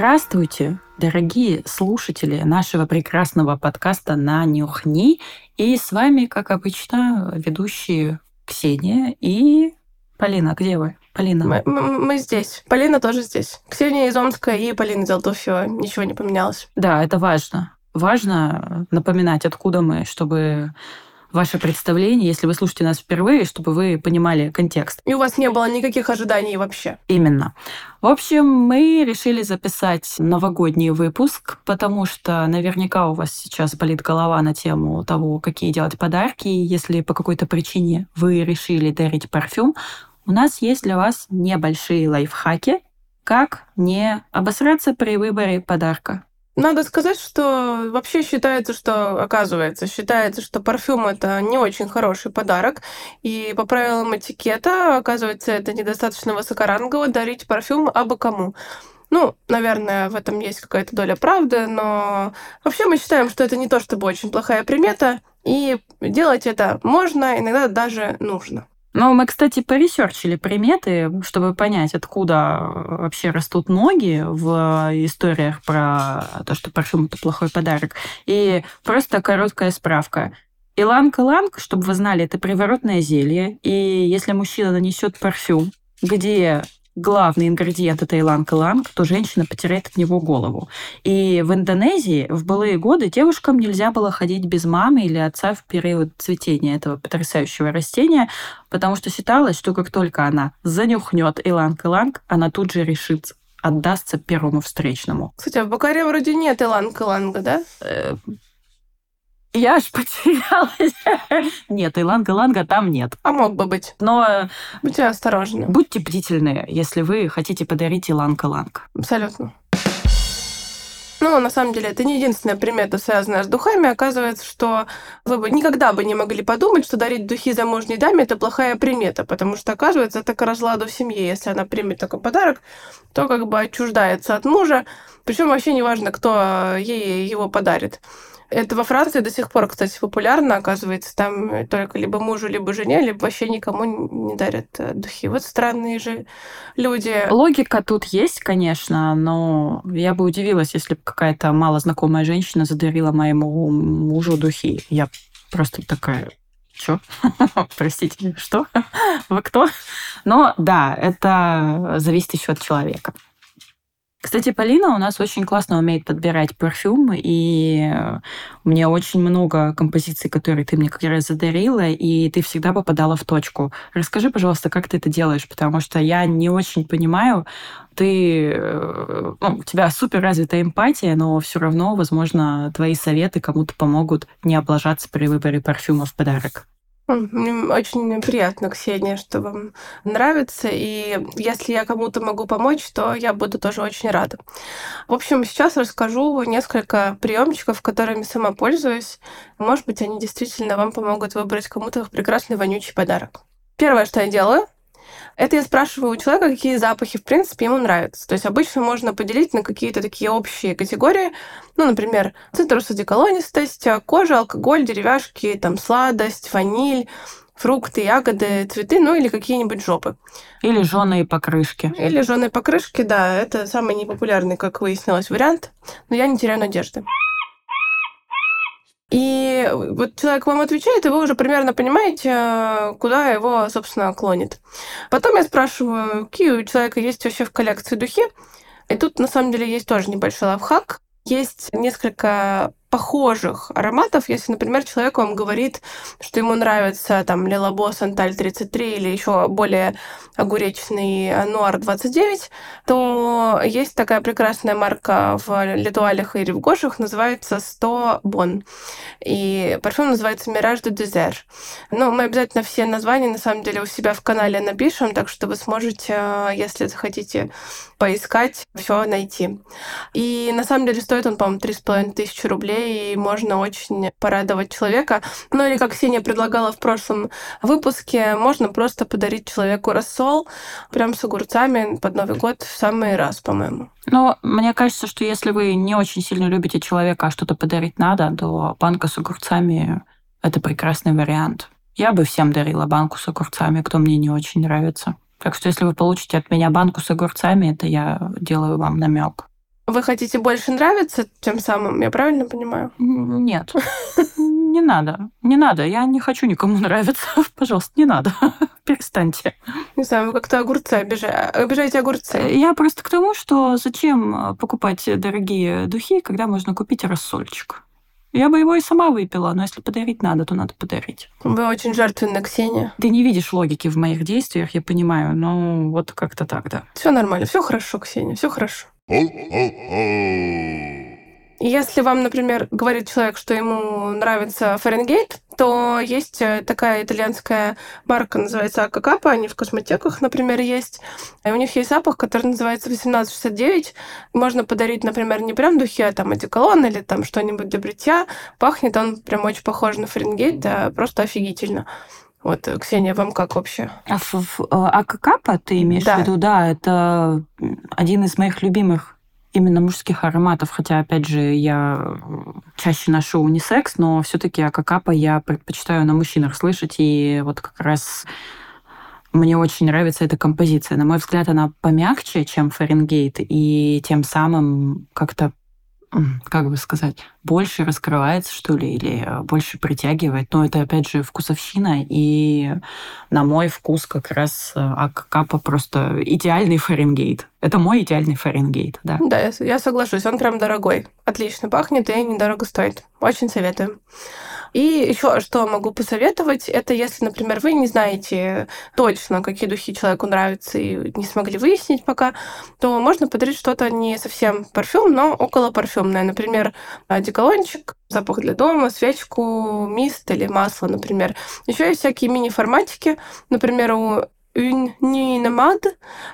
Здравствуйте, дорогие слушатели нашего прекрасного подкаста «На нюхни». И с вами, как обычно, ведущие Ксения и Полина. Где вы? Полина. Мы, мы здесь. Полина тоже здесь. Ксения из Омска и Полина из Алтуфьева. Ничего не поменялось. Да, это важно. Важно напоминать, откуда мы, чтобы ваше представление, если вы слушаете нас впервые, чтобы вы понимали контекст. И у вас не было никаких ожиданий вообще. Именно. В общем, мы решили записать новогодний выпуск, потому что наверняка у вас сейчас болит голова на тему того, какие делать подарки. Если по какой-то причине вы решили дарить парфюм, у нас есть для вас небольшие лайфхаки, как не обосраться при выборе подарка. Надо сказать, что вообще считается, что, оказывается, считается, что парфюм это не очень хороший подарок. И по правилам этикета, оказывается, это недостаточно высокорангово дарить парфюм абы кому. Ну, наверное, в этом есть какая-то доля правды, но вообще мы считаем, что это не то чтобы очень плохая примета, и делать это можно, иногда даже нужно. Ну, мы, кстати, поресерчили приметы, чтобы понять, откуда вообще растут ноги в историях про то, что парфюм – это плохой подарок. И просто короткая справка. Иланг-иланг, чтобы вы знали, это приворотное зелье. И если мужчина нанесет парфюм, где главный ингредиент это иланг-иланг, то женщина потеряет от него голову. И в Индонезии в былые годы девушкам нельзя было ходить без мамы или отца в период цветения этого потрясающего растения, потому что считалось, что как только она занюхнет иланг-иланг, она тут же решит отдастся первому встречному. Кстати, а в Бакаре вроде нет иланг-иланга, да? Э, я аж потерялась. Нет, иланга-ланга там нет. А мог бы быть. Но... Будьте осторожны. Будьте бдительны, если вы хотите подарить иланга-ланг. Абсолютно. Ну, на самом деле, это не единственная примета, связанная с духами. Оказывается, что вы бы никогда бы не могли подумать, что дарить духи замужней даме – это плохая примета, потому что, оказывается, это к разладу в семье. Если она примет такой подарок, то как бы отчуждается от мужа, причем вообще не важно, кто ей его подарит. Это во Франции до сих пор, кстати, популярно, оказывается. Там только либо мужу, либо жене, либо вообще никому не дарят э, духи. Вот странные же люди. Логика тут есть, конечно, но я бы удивилась, если бы какая-то малознакомая женщина задарила моему мужу духи. Я просто такая, что? Простите, что? Вы кто? Но да, это зависит еще от человека. Кстати, Полина у нас очень классно умеет подбирать парфюм, и у меня очень много композиций, которые ты мне как раз задарила, и ты всегда попадала в точку. Расскажи, пожалуйста, как ты это делаешь, потому что я не очень понимаю, ты, э, ну, у тебя супер развитая эмпатия, но все равно, возможно, твои советы кому-то помогут не облажаться при выборе парфюма в подарок. Очень приятно, Ксения, что вам нравится. И если я кому-то могу помочь, то я буду тоже очень рада. В общем, сейчас расскажу несколько приемчиков, которыми сама пользуюсь. Может быть, они действительно вам помогут выбрать кому-то прекрасный вонючий подарок. Первое, что я делаю, это я спрашиваю у человека, какие запахи, в принципе, ему нравятся. То есть обычно можно поделить на какие-то такие общие категории. Ну, например, цитрусодеколонистость, кожа, алкоголь, деревяшки, там, сладость, ваниль, фрукты, ягоды, цветы, ну или какие-нибудь жопы. Или жженые покрышки. Или жженые покрышки, да. Это самый непопулярный, как выяснилось, вариант. Но я не теряю надежды. И вот человек вам отвечает, и вы уже примерно понимаете, куда его, собственно, клонит. Потом я спрашиваю, какие у человека есть вообще в коллекции духи. И тут, на самом деле, есть тоже небольшой лайфхак. Есть несколько похожих ароматов. Если, например, человек вам говорит, что ему нравится там Лилабос Анталь 33 или еще более огуречный Нуар 29, то есть такая прекрасная марка в Литуалях и Ревгошах, называется 100 Бон. И парфюм называется Мираж де Дезер. Но мы обязательно все названия, на самом деле, у себя в канале напишем, так что вы сможете, если захотите поискать, все найти. И на самом деле стоит он, по-моему, 3,5 тысячи рублей, и можно очень порадовать человека. Ну или, как Ксения предлагала в прошлом выпуске, можно просто подарить человеку рассол прям с огурцами под Новый год в самый раз, по-моему. Ну, мне кажется, что если вы не очень сильно любите человека, а что-то подарить надо, то банка с огурцами — это прекрасный вариант. Я бы всем дарила банку с огурцами, кто мне не очень нравится. Так что если вы получите от меня банку с огурцами, это я делаю вам намек. Вы хотите больше нравиться тем самым, я правильно понимаю? Нет. Не надо. Не надо. Я не хочу никому нравиться. Пожалуйста, не надо. Перестаньте. Не знаю, вы как-то огурцы обижаете. Обижаете огурцы. Я просто к тому, что зачем покупать дорогие духи, когда можно купить рассольчик. Я бы его и сама выпила, но если подарить надо, то надо подарить. Вы очень жертвенна, Ксения. Ты не видишь логики в моих действиях, я понимаю, но вот как-то так, да. Все нормально, все хорошо, Ксения, все хорошо. Если вам, например, говорит человек, что ему нравится Фаренгейт, то есть э, такая итальянская марка, называется Акакапа, они в косметеках, например, есть. И у них есть запах, который называется 1869. Можно подарить, например, не прям духи, а там одеколон или там что-нибудь для бритья. Пахнет он прям очень похож на Фаренгейт, да, просто офигительно. Вот, Ксения, вам как вообще? А, Акакапа ты имеешь да. в виду? Да, это один из моих любимых именно мужских ароматов, хотя, опять же, я чаще ношу унисекс, но все таки акакапа я предпочитаю на мужчинах слышать, и вот как раз мне очень нравится эта композиция. На мой взгляд, она помягче, чем Фаренгейт, и тем самым как-то как бы сказать, больше раскрывается, что ли, или э, больше притягивает. Но это, опять же, вкусовщина, и на мой вкус как раз э, Акапа просто идеальный Фаренгейт. Это мой идеальный Фаренгейт, да. Да, я, я соглашусь, он прям дорогой. Отлично пахнет и недорого стоит. Очень советую. И еще что могу посоветовать, это если, например, вы не знаете точно, какие духи человеку нравятся и не смогли выяснить пока, то можно подарить что-то не совсем парфюм, но около парфюмное. Например, одеколончик, запах для дома, свечку, мист или масло, например. Еще есть всякие мини-форматики. Например, у Une Nuit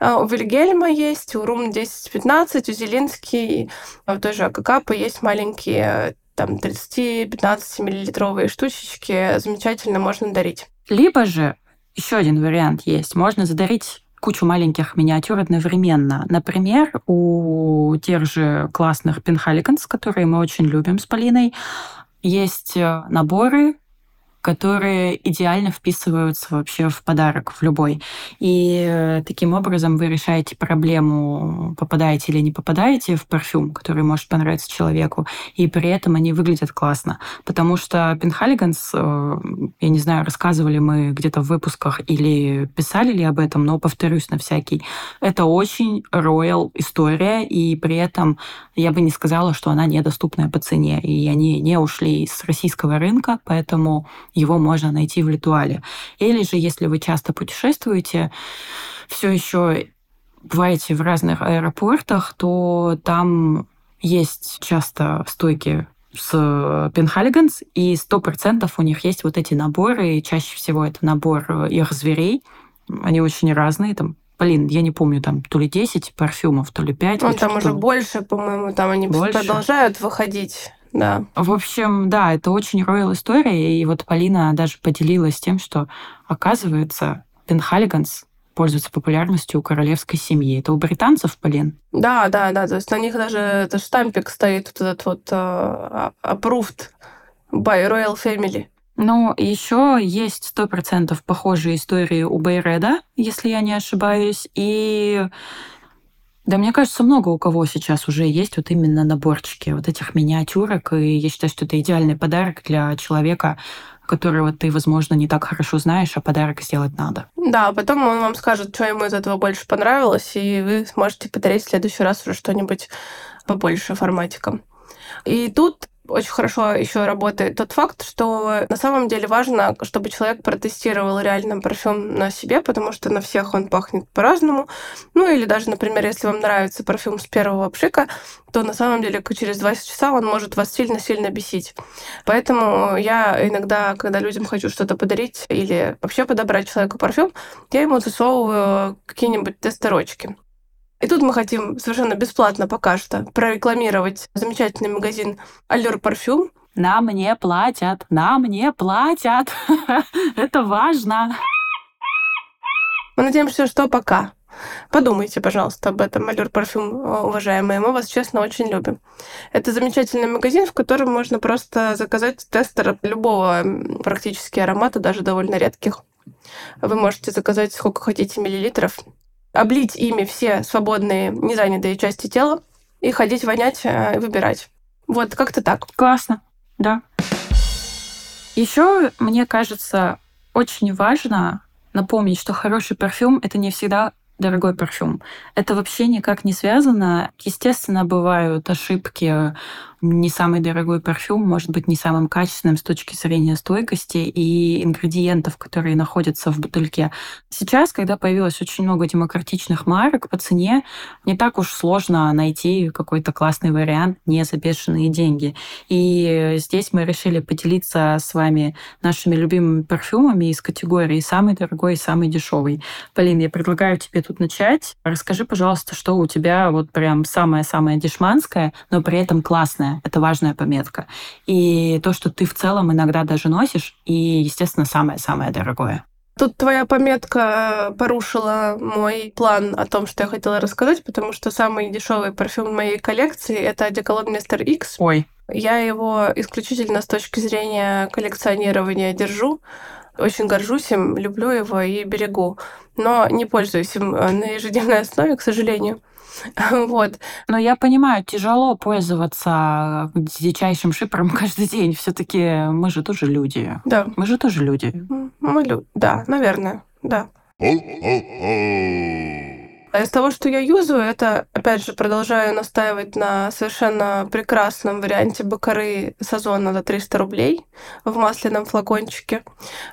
у Вильгельма есть, у Рум 10-15, у Зелинский, у той же АКК есть маленькие там 30-15 миллилитровые штучечки замечательно можно дарить. Либо же еще один вариант есть. Можно задарить кучу маленьких миниатюр одновременно. Например, у тех же классных Пенхаликанс, которые мы очень любим с Полиной, есть э, наборы которые идеально вписываются вообще в подарок, в любой. И э, таким образом вы решаете проблему, попадаете или не попадаете в парфюм, который может понравиться человеку, и при этом они выглядят классно. Потому что Пенхалиганс, э, я не знаю, рассказывали мы где-то в выпусках или писали ли об этом, но повторюсь на всякий, это очень роял история, и при этом я бы не сказала, что она недоступная по цене, и они не ушли с российского рынка, поэтому его можно найти в Литуале. Или же, если вы часто путешествуете, все еще бываете в разных аэропортах, то там есть часто стойки с Пенхалиганс, и сто процентов у них есть вот эти наборы, и чаще всего это набор их зверей. Они очень разные, там Блин, я не помню, там то ли 10 парфюмов, то ли 5. Ну, вот там уже больше, по-моему, там они больше. продолжают выходить да. В общем, да, это очень роял история, и вот Полина даже поделилась тем, что, оказывается, Пенхалиганс пользуется популярностью у королевской семьи. Это у британцев, Полин? Да, да, да. То есть на них даже это штампик стоит, вот этот вот uh, approved by Royal Family. Ну, еще есть сто процентов похожие истории у Бейреда, если я не ошибаюсь, и да, мне кажется, много у кого сейчас уже есть вот именно наборчики вот этих миниатюрок, и я считаю, что это идеальный подарок для человека, которого ты, возможно, не так хорошо знаешь, а подарок сделать надо. Да, а потом он вам скажет, что ему из этого больше понравилось, и вы сможете подарить в следующий раз уже что-нибудь побольше форматиком. И тут очень хорошо еще работает тот факт, что на самом деле важно, чтобы человек протестировал реально парфюм на себе, потому что на всех он пахнет по-разному. Ну или даже, например, если вам нравится парфюм с первого пшика, то на самом деле через 20 часа он может вас сильно-сильно бесить. Поэтому я иногда, когда людям хочу что-то подарить или вообще подобрать человеку парфюм, я ему засовываю какие-нибудь тестерочки. И тут мы хотим совершенно бесплатно пока что прорекламировать замечательный магазин Allure Парфюм. Нам не платят, нам не платят. Это важно. Мы надеемся, что пока. Подумайте, пожалуйста, об этом, Allure Парфюм, уважаемые. Мы вас, честно, очень любим. Это замечательный магазин, в котором можно просто заказать тестер любого практически аромата, даже довольно редких. Вы можете заказать сколько хотите миллилитров, облить ими все свободные, незанятые части тела, и ходить вонять э, и выбирать. Вот как-то так. Классно, да. Еще, мне кажется, очень важно напомнить, что хороший парфюм это не всегда дорогой парфюм. Это вообще никак не связано. Естественно, бывают ошибки не самый дорогой парфюм может быть не самым качественным с точки зрения стойкости и ингредиентов, которые находятся в бутыльке. Сейчас, когда появилось очень много демократичных марок по цене, не так уж сложно найти какой-то классный вариант не за бешеные деньги. И здесь мы решили поделиться с вами нашими любимыми парфюмами из категории самый дорогой и самый дешевый. Полин, я предлагаю тебе тут начать. Расскажи, пожалуйста, что у тебя вот прям самое-самое дешманское, но при этом классное это важная пометка. И то, что ты в целом иногда даже носишь, и, естественно, самое-самое дорогое. Тут твоя пометка порушила мой план о том, что я хотела рассказать, потому что самый дешевый парфюм в моей коллекции это одеколон Мистер Икс. Ой. Я его исключительно с точки зрения коллекционирования держу. Очень горжусь им, люблю его и берегу. Но не пользуюсь им на ежедневной основе, к сожалению. Вот. Но я понимаю, тяжело пользоваться дичайшим шипером каждый день. все таки мы же тоже люди. Да. Мы же тоже люди. Мы люди. Да, наверное, да. А из того, что я юзаю, это, опять же, продолжаю настаивать на совершенно прекрасном варианте бакары сезона за 300 рублей в масляном флакончике.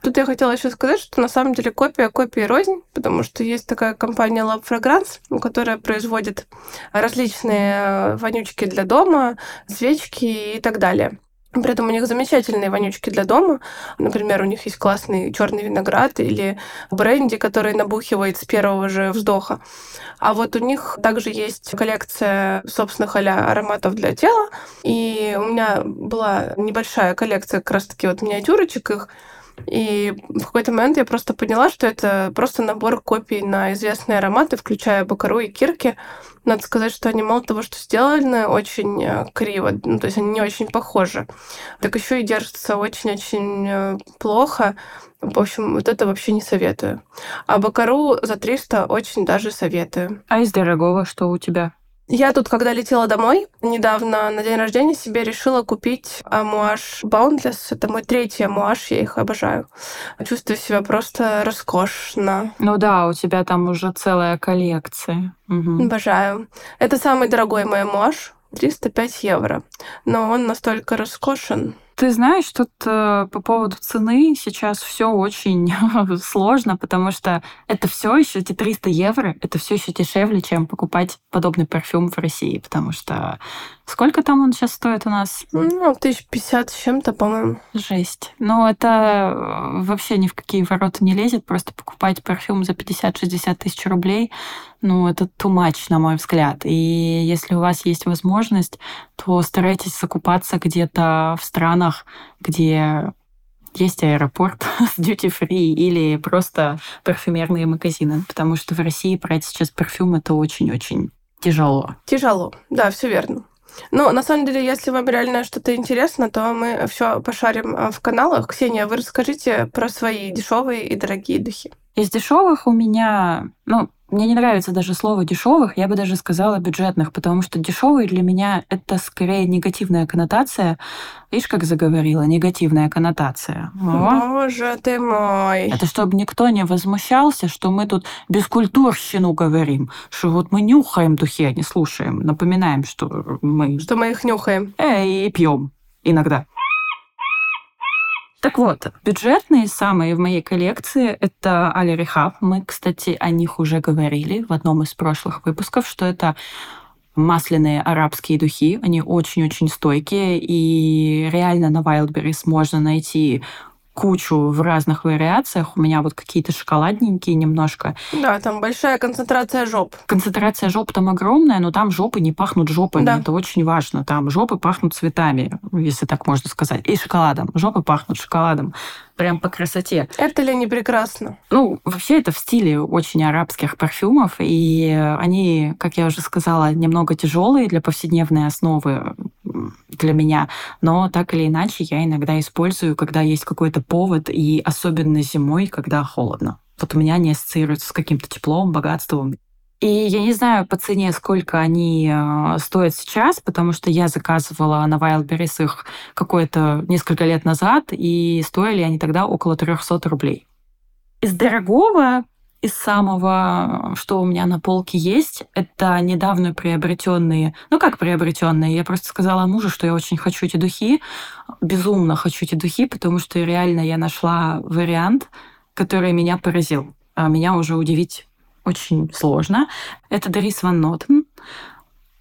Тут я хотела еще сказать, что на самом деле копия копии рознь, потому что есть такая компания Lab Fragrance, которая производит различные вонючки для дома, свечки и так далее. При этом у них замечательные вонючки для дома. Например, у них есть классный черный виноград или бренди, который набухивает с первого же вздоха. А вот у них также есть коллекция собственных а ароматов для тела. И у меня была небольшая коллекция как раз-таки вот миниатюрочек их. И в какой-то момент я просто поняла, что это просто набор копий на известные ароматы, включая Бакару и Кирки. Надо сказать, что они мало того, что сделаны очень э, криво, ну, то есть они не очень похожи, так еще и держатся очень-очень э, плохо. В общем, вот это вообще не советую. А Бакару за 300 очень даже советую. А из дорогого что у тебя? Я тут, когда летела домой, недавно на день рождения себе решила купить амуаш Boundless. Это мой третий амуаш, я их обожаю. Чувствую себя просто роскошно. Ну да, у тебя там уже целая коллекция. Угу. Обожаю. Это самый дорогой мой амуаш. 305 евро. Но он настолько роскошен. Ты знаешь, тут э, по поводу цены сейчас все очень сложно, потому что это все еще эти 300 евро, это все еще дешевле, чем покупать подобный парфюм в России, потому что сколько там он сейчас стоит у нас? Ну, тысяч пятьдесят с чем-то, по-моему. Жесть. Но это э, вообще ни в какие ворота не лезет, просто покупать парфюм за 50-60 тысяч рублей, ну, это too much, на мой взгляд. И если у вас есть возможность, то старайтесь закупаться где-то в странах, где есть аэропорт с duty-free или просто парфюмерные магазины, потому что в России брать сейчас парфюм это очень-очень тяжело. Тяжело, да, все верно. Ну, на самом деле, если вам реально что-то интересно, то мы все пошарим а, в каналах. Ксения, вы расскажите про свои дешевые и дорогие духи. Из дешевых у меня, ну, мне не нравится даже слово дешевых, я бы даже сказала бюджетных, потому что дешевые для меня это скорее негативная коннотация. Видишь, как заговорила, негативная коннотация. О. Боже ты мой. Это чтобы никто не возмущался, что мы тут бескультурщину говорим, что вот мы нюхаем духи, а не слушаем. Напоминаем, что мы... Что мы их нюхаем. Э, и пьем иногда. Так вот, бюджетные самые в моей коллекции — это Али Рихаб. Мы, кстати, о них уже говорили в одном из прошлых выпусков, что это масляные арабские духи. Они очень-очень стойкие, и реально на Wildberries можно найти кучу в разных вариациях. У меня вот какие-то шоколадненькие немножко. Да, там большая концентрация жоп. Концентрация жоп там огромная, но там жопы не пахнут жопами. Да. Это очень важно. Там жопы пахнут цветами, если так можно сказать. И шоколадом. Жопы пахнут шоколадом прям по красоте. Это ли не прекрасно? Ну, вообще это в стиле очень арабских парфюмов, и они, как я уже сказала, немного тяжелые для повседневной основы для меня, но так или иначе я иногда использую, когда есть какой-то повод, и особенно зимой, когда холодно. Вот у меня они ассоциируются с каким-то теплом, богатством. И я не знаю по цене, сколько они э, стоят сейчас, потому что я заказывала на Wildberries их какое-то несколько лет назад, и стоили они тогда около 300 рублей. Из дорогого из самого, что у меня на полке есть, это недавно приобретенные, ну как приобретенные, я просто сказала мужу, что я очень хочу эти духи, безумно хочу эти духи, потому что реально я нашла вариант, который меня поразил. А меня уже удивить очень сложно. Это Дарис Ван Нотен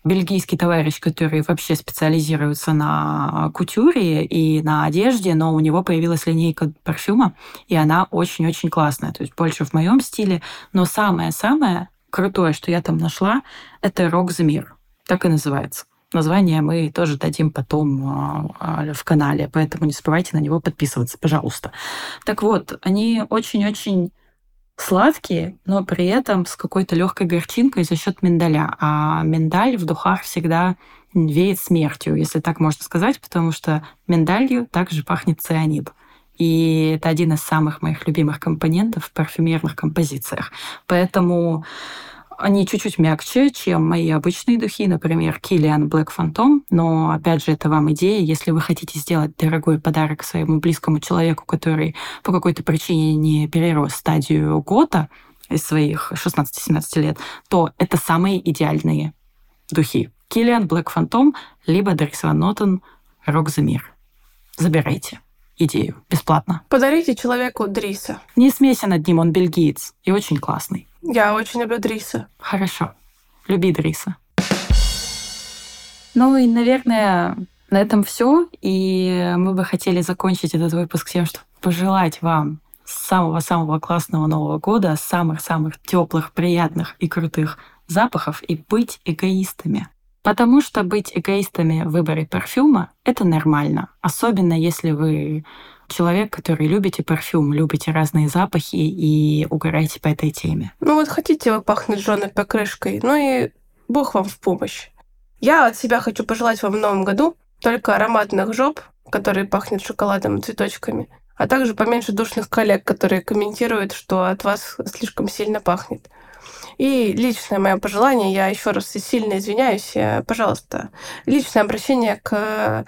бельгийский товарищ, который вообще специализируется на кутюре и на одежде, но у него появилась линейка парфюма, и она очень-очень классная, то есть больше в моем стиле. Но самое-самое крутое, что я там нашла, это Рок за мир. Так и называется. Название мы тоже дадим потом а, а, в канале, поэтому не забывайте на него подписываться, пожалуйста. Так вот, они очень-очень сладкие, но при этом с какой-то легкой горчинкой за счет миндаля. А миндаль в духах всегда веет смертью, если так можно сказать, потому что миндалью также пахнет цианид. И это один из самых моих любимых компонентов в парфюмерных композициях. Поэтому они чуть-чуть мягче, чем мои обычные духи, например, Kilian Black Phantom. Но, опять же, это вам идея. Если вы хотите сделать дорогой подарок своему близкому человеку, который по какой-то причине не перерос стадию года из своих 16-17 лет, то это самые идеальные духи. Kilian Black Phantom, либо Dries Van Noten Rock the Mir. Забирайте идею бесплатно. Подарите человеку Дриса. Не смейся над ним, он бельгиец и очень классный. Я очень люблю Дриса. Хорошо. Люби Дриса. Ну и, наверное, на этом все. И мы бы хотели закончить этот выпуск тем, чтобы пожелать вам самого-самого классного Нового года, самых-самых теплых, приятных и крутых запахов и быть эгоистами. Потому что быть эгоистами в выборе парфюма — это нормально. Особенно если вы человек, который любите парфюм, любите разные запахи и угораете по этой теме. Ну вот хотите вы пахнуть жженой покрышкой, ну и бог вам в помощь. Я от себя хочу пожелать вам в новом году только ароматных жоп, которые пахнут шоколадом и цветочками, а также поменьше душных коллег, которые комментируют, что от вас слишком сильно пахнет. И личное мое пожелание, я еще раз сильно извиняюсь, э, пожалуйста, личное обращение к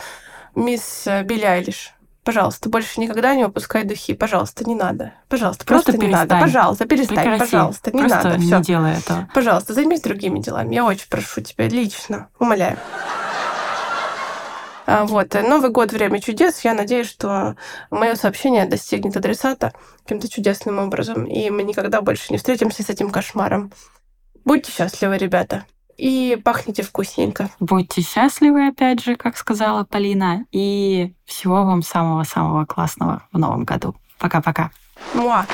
мисс Билли Айлиш. Пожалуйста, больше никогда не выпускай духи. Пожалуйста, не надо. Пожалуйста, просто, просто не перестань. надо. Пожалуйста, перестань. Прекрати. Пожалуйста, не просто надо. не Всё. делай этого. Пожалуйста, займись другими делами. Я очень прошу тебя, лично. Умоляю. А, вот. Новый год, время чудес. Я надеюсь, что мое сообщение достигнет адресата каким-то чудесным образом, и мы никогда больше не встретимся с этим кошмаром. Будьте счастливы, ребята и пахните вкусненько. Будьте счастливы, опять же, как сказала Полина, и всего вам самого-самого классного в новом году. Пока-пока. Муа.